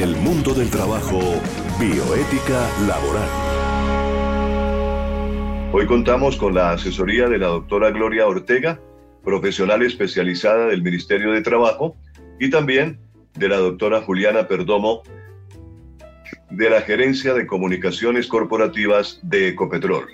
El mundo del trabajo, bioética laboral. Hoy contamos con la asesoría de la doctora Gloria Ortega, profesional especializada del Ministerio de Trabajo, y también de la doctora Juliana Perdomo, de la Gerencia de Comunicaciones Corporativas de Ecopetrol.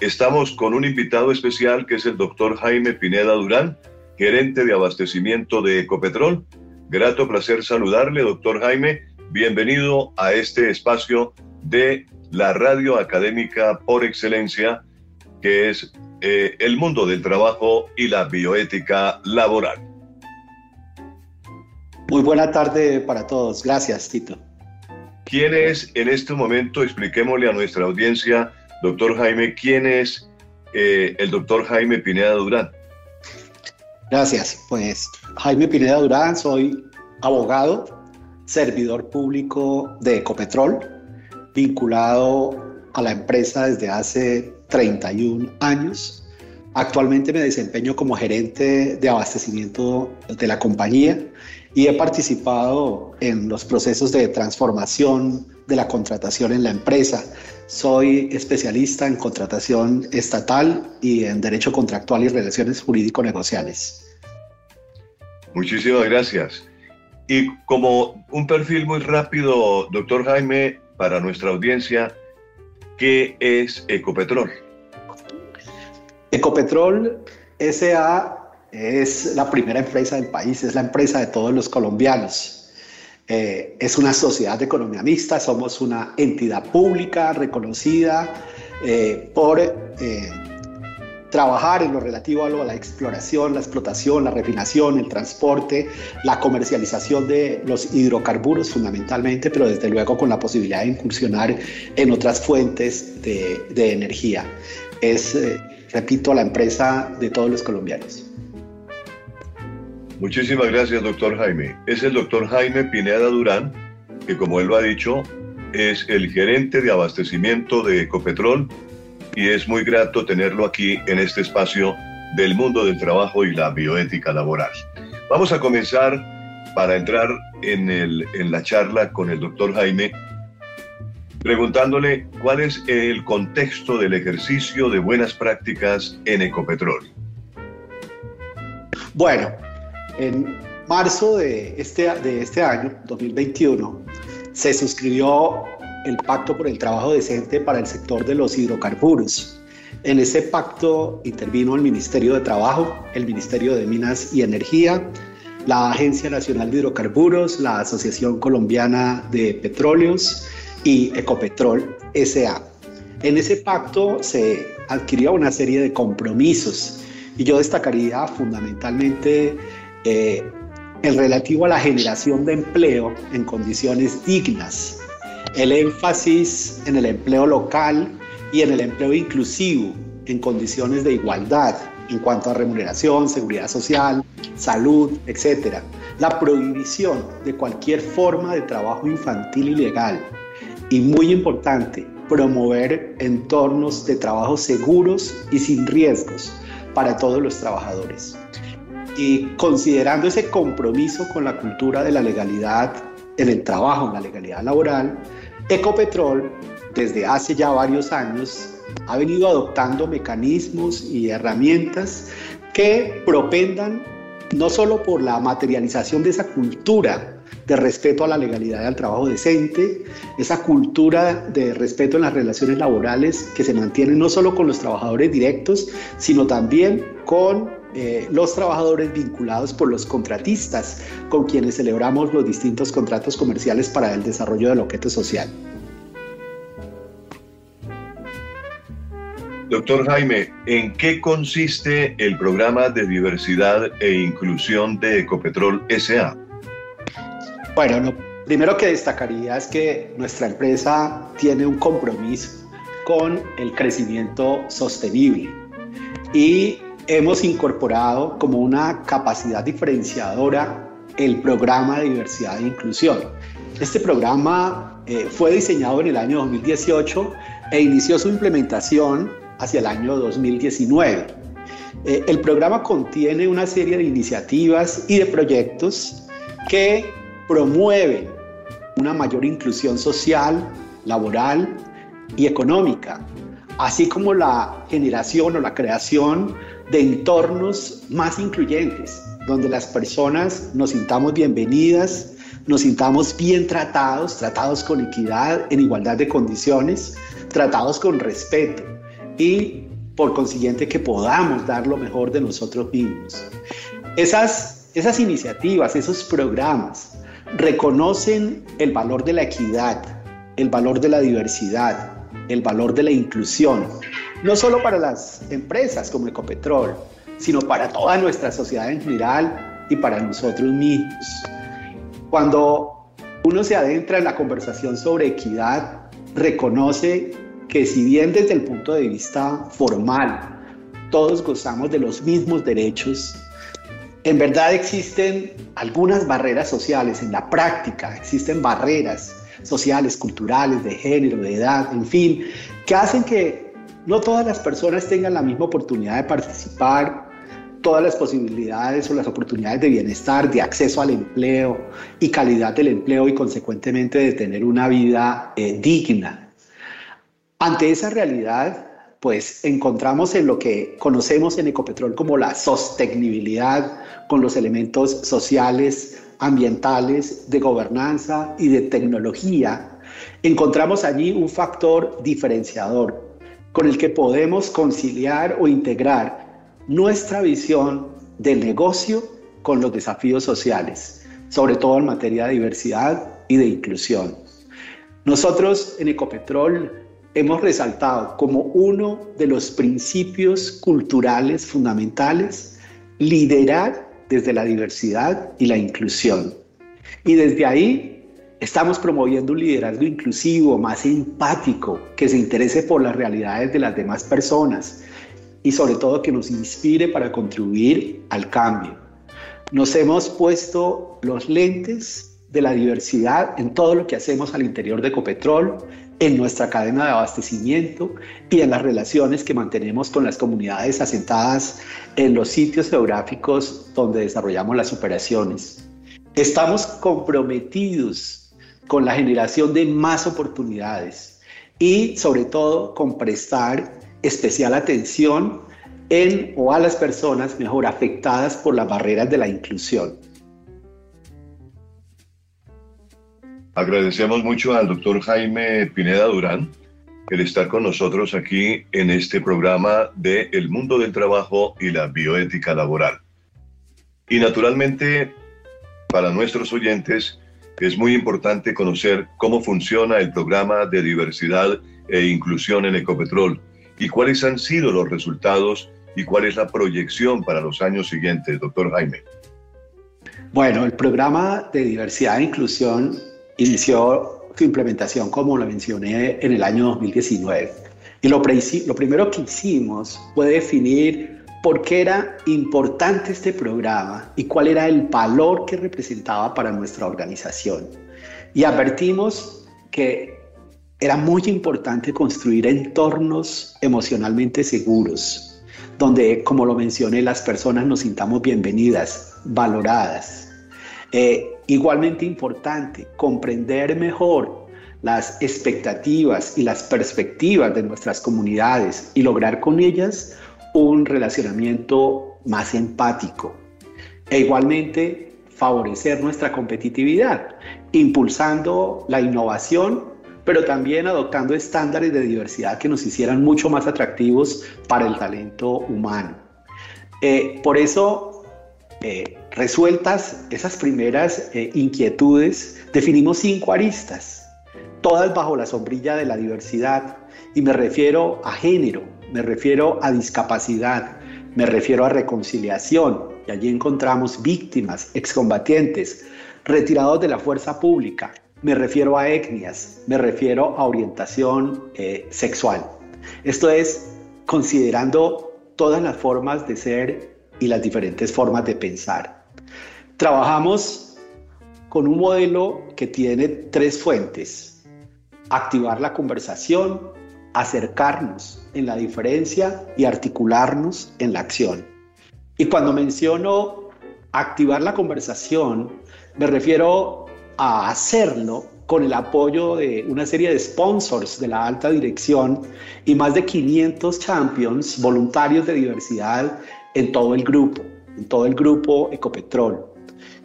Estamos con un invitado especial que es el doctor Jaime Pineda Durán, gerente de abastecimiento de Ecopetrol. Grato placer saludarle, doctor Jaime. Bienvenido a este espacio de la radio académica por excelencia, que es eh, el mundo del trabajo y la bioética laboral. Muy buena tarde para todos. Gracias, Tito. ¿Quién es en este momento? Expliquémosle a nuestra audiencia, doctor Jaime, quién es eh, el doctor Jaime Pineda Durán. Gracias. Pues Jaime Pineda Durán, soy abogado, servidor público de Ecopetrol, vinculado a la empresa desde hace 31 años. Actualmente me desempeño como gerente de abastecimiento de la compañía y he participado en los procesos de transformación de la contratación en la empresa. Soy especialista en contratación estatal y en derecho contractual y relaciones jurídico-negociales. Muchísimas gracias. Y como un perfil muy rápido, doctor Jaime, para nuestra audiencia, ¿qué es Ecopetrol? Ecopetrol SA es la primera empresa del país, es la empresa de todos los colombianos. Eh, es una sociedad de economía mixta, somos una entidad pública reconocida eh, por eh, trabajar en lo relativo a, la exploración, la explotación, la refinación, el transporte, la comercialización de los hidrocarburos fundamentalmente, pero desde luego con la posibilidad de incursionar en otras fuentes de, de energía. Es, repito, la empresa de todos los colombianos. Muchísimas gracias, doctor Jaime. Es el doctor Jaime Pineda Durán, que como él lo ha dicho, es el gerente de abastecimiento de Ecopetrol y es muy grato tenerlo aquí en este espacio del mundo del trabajo y la bioética laboral. Vamos a comenzar para entrar en, en la charla con el doctor Jaime preguntándole cuál es el contexto del ejercicio de buenas prácticas en Ecopetrol. Bueno, en marzo de este, de este año, 2021, se suscribió el Pacto por el Trabajo Decente para el sector de los hidrocarburos. En ese pacto intervino el Ministerio de Trabajo, el Ministerio de Minas y Energía, la Agencia Nacional de Hidrocarburos, la Asociación Colombiana de Petróleos y Ecopetrol SA. En ese pacto se adquirió una serie de compromisos y yo destacaría fundamentalmente eh, el relativo a la generación de empleo en condiciones dignas, el énfasis en el empleo local y en el empleo inclusivo en condiciones de igualdad en cuanto a remuneración, seguridad social, salud, etc. La prohibición de cualquier forma de trabajo infantil ilegal y muy importante, promover entornos de trabajo seguros y sin riesgos para todos los trabajadores. Y considerando ese compromiso con la cultura de la legalidad en el trabajo, en la legalidad laboral, Ecopetrol desde hace ya varios años ha venido adoptando mecanismos y herramientas que propendan no solo por la materialización de esa cultura de respeto a la legalidad y al trabajo decente, esa cultura de respeto en las relaciones laborales que se mantiene no solo con los trabajadores directos, sino también con eh, los trabajadores vinculados por los contratistas con quienes celebramos los distintos contratos comerciales para el desarrollo del objeto social. Doctor Jaime, ¿en qué consiste el programa de diversidad e inclusión de Ecopetrol SA? Bueno, lo primero que destacaría es que nuestra empresa tiene un compromiso con el crecimiento sostenible y hemos incorporado como una capacidad diferenciadora el programa de diversidad e inclusión. Este programa eh, fue diseñado en el año 2018 e inició su implementación hacia el año 2019. Eh, el programa contiene una serie de iniciativas y de proyectos que promueven una mayor inclusión social, laboral y económica, así como la generación o la creación de entornos más incluyentes, donde las personas nos sintamos bienvenidas, nos sintamos bien tratados, tratados con equidad, en igualdad de condiciones, tratados con respeto y por consiguiente que podamos dar lo mejor de nosotros mismos. Esas, esas iniciativas, esos programas reconocen el valor de la equidad, el valor de la diversidad, el valor de la inclusión, no solo para las empresas como Ecopetrol, sino para toda nuestra sociedad en general y para nosotros mismos. Cuando uno se adentra en la conversación sobre equidad, reconoce que si bien desde el punto de vista formal todos gozamos de los mismos derechos, en verdad existen algunas barreras sociales, en la práctica existen barreras sociales, culturales, de género, de edad, en fin, que hacen que no todas las personas tengan la misma oportunidad de participar, todas las posibilidades o las oportunidades de bienestar, de acceso al empleo y calidad del empleo y consecuentemente de tener una vida eh, digna. Ante esa realidad, pues encontramos en lo que conocemos en Ecopetrol como la sostenibilidad con los elementos sociales, ambientales, de gobernanza y de tecnología, encontramos allí un factor diferenciador con el que podemos conciliar o integrar nuestra visión del negocio con los desafíos sociales, sobre todo en materia de diversidad y de inclusión. Nosotros en Ecopetrol hemos resaltado como uno de los principios culturales fundamentales liderar desde la diversidad y la inclusión. Y desde ahí estamos promoviendo un liderazgo inclusivo, más empático, que se interese por las realidades de las demás personas, y sobre todo que nos inspire para contribuir al cambio. Nos hemos puesto los lentes de la diversidad en todo lo que hacemos al interior de Ecopetrol, en nuestra cadena de abastecimiento y en las relaciones que mantenemos con las comunidades asentadas en los sitios geográficos donde desarrollamos las operaciones. Estamos comprometidos con la generación de más oportunidades y sobre todo con prestar especial atención en o a las personas mejor afectadas por las barreras de la inclusión. Agradecemos mucho al doctor Jaime Pineda Durán el estar con nosotros aquí en este programa de El mundo del trabajo y la bioética laboral. Y naturalmente, para nuestros oyentes, es muy importante conocer cómo funciona el programa de diversidad e inclusión en Ecopetrol y cuáles han sido los resultados y cuál es la proyección para los años siguientes, doctor Jaime. Bueno, el programa de diversidad e inclusión inició su implementación, como lo mencioné, en el año 2019. Y lo, primero que hicimos fue definir por qué era importante este programa y cuál era el valor que representaba para nuestra organización. Y advertimos que era muy importante construir entornos emocionalmente seguros, donde, como lo mencioné, las personas nos sintamos bienvenidas, valoradas. Eh, igualmente importante, comprender mejor las expectativas y las perspectivas de nuestras comunidades y lograr con ellas un relacionamiento más empático. E igualmente favorecer nuestra competitividad, impulsando la innovación pero también adoptando estándares de diversidad que nos hicieran mucho más atractivos para el talento humano. Eh, por eso, eh, resueltas esas primeras eh, inquietudes, definimos cinco aristas, todas bajo la sombrilla de la diversidad, y me refiero a género, me refiero a discapacidad, me refiero a reconciliación, y allí encontramos víctimas, excombatientes, retirados de la fuerza pública, me refiero a etnias, me refiero a orientación eh, sexual. Esto es considerando todas las formas de ser y las diferentes formas de pensar. Trabajamos con un modelo que tiene tres fuentes. Activar la conversación, acercarnos en la diferencia y articularnos en la acción. Y cuando menciono activar la conversación, me refiero a hacerlo con el apoyo de una serie de sponsors de la alta dirección y más de 500 champions voluntarios de diversidad en todo el grupo, en todo el grupo Ecopetrol.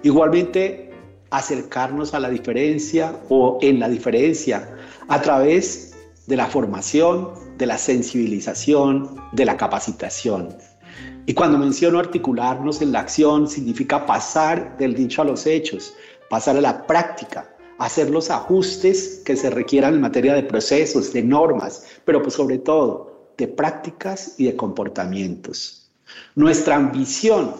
Igualmente, acercarnos a la diferencia o en la diferencia a través de la formación, de la sensibilización, de la capacitación. Y cuando menciono articularnos en la acción, significa pasar del dicho a los hechos, pasar a la práctica, hacer los ajustes que se requieran en materia de procesos, de normas, pero pues sobre todo de prácticas y de comportamientos. Nuestra ambición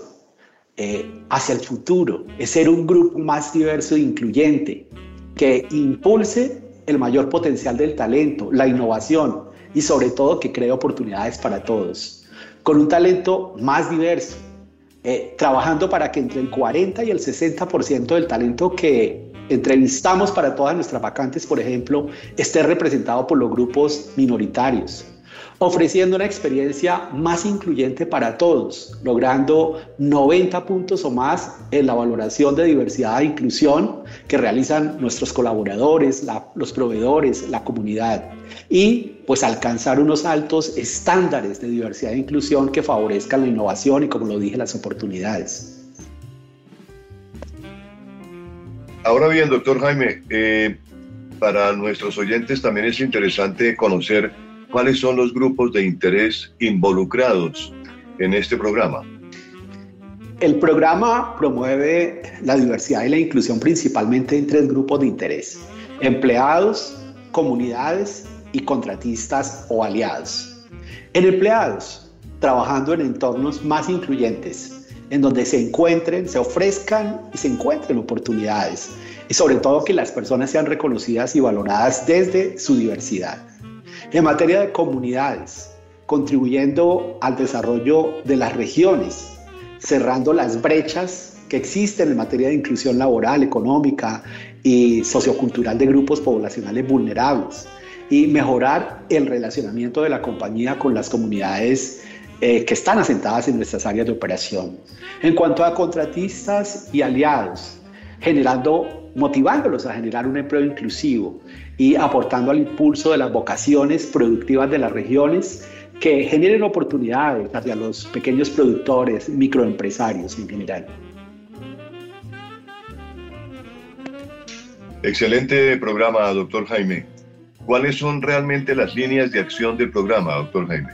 eh, hacia el futuro es ser un grupo más diverso e incluyente que impulse el mayor potencial del talento, la innovación y sobre todo que cree oportunidades para todos, con un talento más diverso, eh, trabajando para que entre el 40 y el 60% del talento que entrevistamos para todas nuestras vacantes, por ejemplo, esté representado por los grupos minoritarios, ofreciendo una experiencia más incluyente para todos, logrando 90 puntos o más en la valoración de diversidad e inclusión que realizan nuestros colaboradores, los proveedores, la comunidad, y pues alcanzar unos altos estándares de diversidad e inclusión que favorezcan la innovación y, como lo dije, las oportunidades. Ahora bien, doctor Jaime, eh, para nuestros oyentes también es interesante conocer cuáles son los grupos de interés involucrados en este programa. El programa promueve la diversidad y la inclusión principalmente en tres grupos de interés, empleados, comunidades y contratistas o aliados. En empleados, trabajando en entornos más incluyentes, en donde se encuentren, se ofrezcan y se encuentren oportunidades y sobre todo que las personas sean reconocidas y valoradas desde su diversidad. En materia de comunidades, contribuyendo al desarrollo de las regiones, cerrando las brechas que existen en materia de inclusión laboral, económica y sociocultural de grupos poblacionales vulnerables y mejorar el relacionamiento de la compañía con las comunidades eh, que están asentadas en nuestras áreas de operación. En cuanto a contratistas y aliados, generando, motivándolos a generar un empleo inclusivo y aportando al impulso de las vocaciones productivas de las regiones que generen oportunidades hacia los pequeños productores, microempresarios en general. Excelente programa, doctor Jaime. ¿Cuáles son realmente las líneas de acción del programa, doctor Jaime?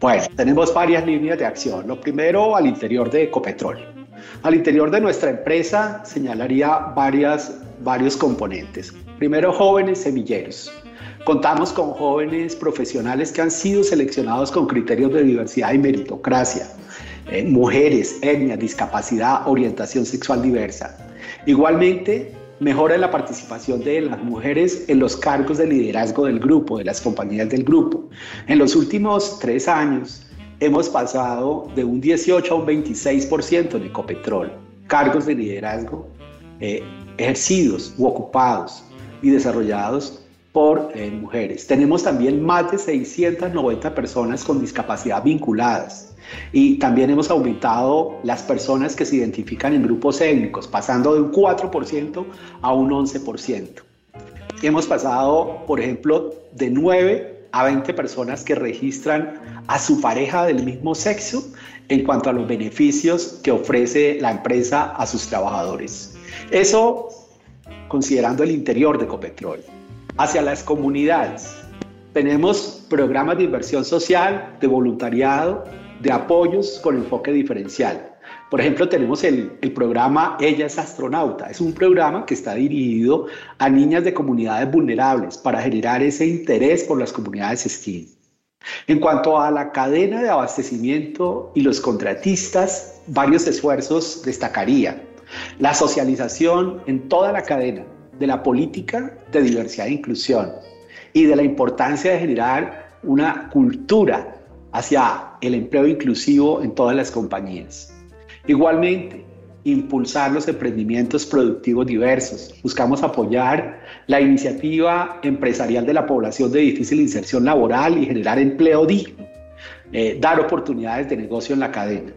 Bueno, tenemos varias líneas de acción. Lo primero, al interior de Ecopetrol. Al interior de nuestra empresa señalaría varias, varios componentes. Primero, jóvenes semilleros. Contamos con jóvenes profesionales que han sido seleccionados con criterios de diversidad y meritocracia. Eh, mujeres, etnia, discapacidad, orientación sexual diversa. Igualmente, mejora la participación de las mujeres en los cargos de liderazgo del grupo, de las compañías del grupo. En los últimos tres años hemos pasado de un 18 a un 26% en Ecopetrol, cargos de liderazgo eh, ejercidos u ocupados y desarrollados por eh, mujeres. Tenemos también más de 690 personas con discapacidad vinculadas y también hemos aumentado las personas que se identifican en grupos étnicos, pasando de un 4% a un 11%. Hemos pasado, por ejemplo, de 9 a 20 personas que registran a su pareja del mismo sexo en cuanto a los beneficios que ofrece la empresa a sus trabajadores. Eso considerando el interior de Ecopetrol. Hacia las comunidades, tenemos programas de inversión social, de voluntariado, de apoyos con enfoque diferencial. Por ejemplo, tenemos el, programa Ella es astronauta. Es un programa que está dirigido a niñas de comunidades vulnerables para generar ese interés por las comunidades STEAM. En cuanto a la cadena de abastecimiento y los contratistas, varios esfuerzos destacaría. La socialización en toda la cadena de la política de diversidad e inclusión y de la importancia de generar una cultura hacia el empleo inclusivo en todas las compañías. Igualmente, impulsar los emprendimientos productivos diversos. Buscamos apoyar la iniciativa empresarial de la población de difícil inserción laboral y generar empleo digno, eh, dar oportunidades de negocio en la cadena.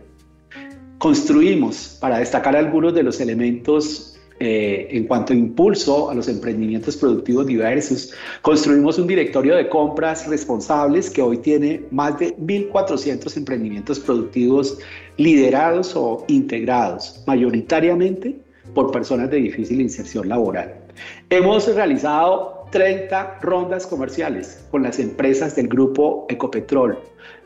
Construimos, para destacar algunos de los elementos eh, en cuanto a impulso a los emprendimientos productivos diversos, construimos un directorio de compras responsables que hoy tiene más de 1.400 emprendimientos productivos liderados o integrados, mayoritariamente por personas de difícil inserción laboral. Hemos realizado 30 rondas comerciales con las empresas del grupo Ecopetrol,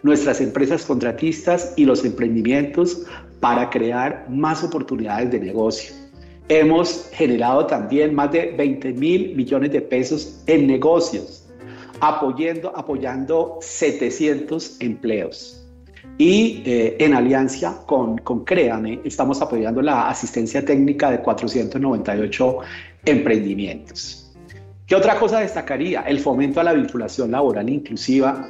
nuestras empresas contratistas y los emprendimientos para crear más oportunidades de negocio. Hemos generado también más de 20 mil millones de pesos en negocios, apoyando, apoyando 700 empleos. Y eh, en alianza con, con Créame, estamos apoyando la asistencia técnica de 498 emprendimientos. ¿Qué otra cosa destacaría? El fomento a la vinculación laboral inclusiva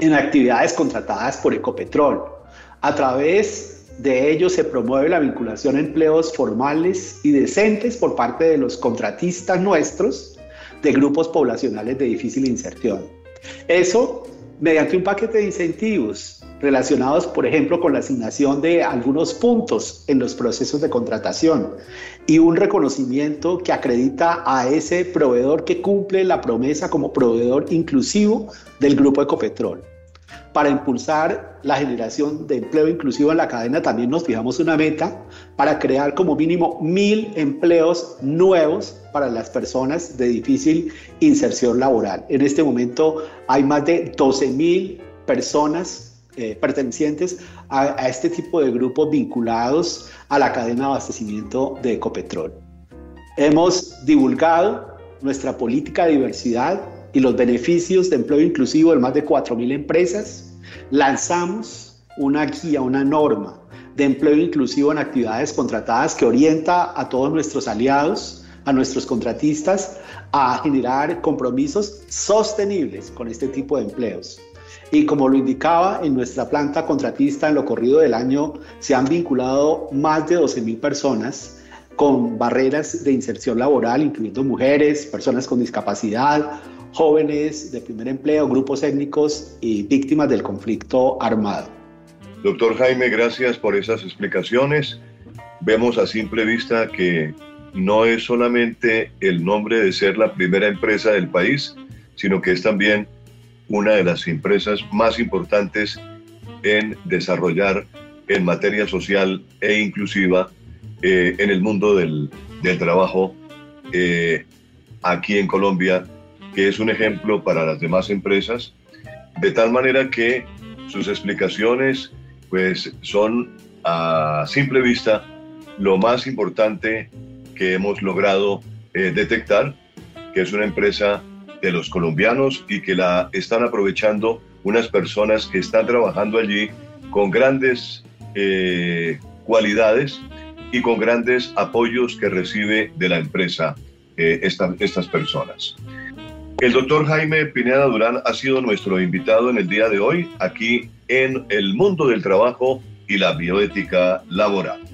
en actividades contratadas por Ecopetrol. A través de ello se promueve la vinculación a empleos formales y decentes por parte de los contratistas nuestros de grupos poblacionales de difícil inserción. Eso mediante un paquete de incentivos relacionados, por ejemplo, con la asignación de algunos puntos en los procesos de contratación y un reconocimiento que acredita a ese proveedor que cumple la promesa como proveedor inclusivo del grupo Ecopetrol. Para impulsar la generación de empleo inclusivo en la cadena también nos fijamos una meta para crear como mínimo mil empleos nuevos para las personas de difícil inserción laboral. En este momento hay más de 12 mil personas eh, pertenecientes a, este tipo de grupos vinculados a la cadena de abastecimiento de Ecopetrol. Hemos divulgado nuestra política de diversidad y los beneficios de empleo inclusivo en más de 4.000 empresas. Lanzamos una guía, una norma de empleo inclusivo en actividades contratadas que orienta a todos nuestros aliados, a nuestros contratistas, a generar compromisos sostenibles con este tipo de empleos. Y como lo indicaba, en nuestra planta contratista en lo corrido del año se han vinculado más de 12.000 personas con barreras de inserción laboral, incluyendo mujeres, personas con discapacidad, jóvenes de primer empleo, grupos étnicos y víctimas del conflicto armado. Doctor Jaime, gracias por esas explicaciones. Vemos a simple vista que no es solamente el nombre de ser la primera empresa del país, sino que es también una de las empresas más importantes en desarrollar en materia social e inclusiva eh, en el mundo del, trabajo eh, aquí en Colombia, que es un ejemplo para las demás empresas, de tal manera que sus explicaciones pues son a simple vista lo más importante que hemos logrado eh, detectar, que es una empresa de los colombianos y que la están aprovechando unas personas que están trabajando allí con grandes eh, cualidades y con grandes apoyos que recibe de la empresa eh, estas personas. El doctor Jaime Pineda Durán ha sido nuestro invitado en el día de hoy aquí en el mundo del trabajo y la bioética laboral.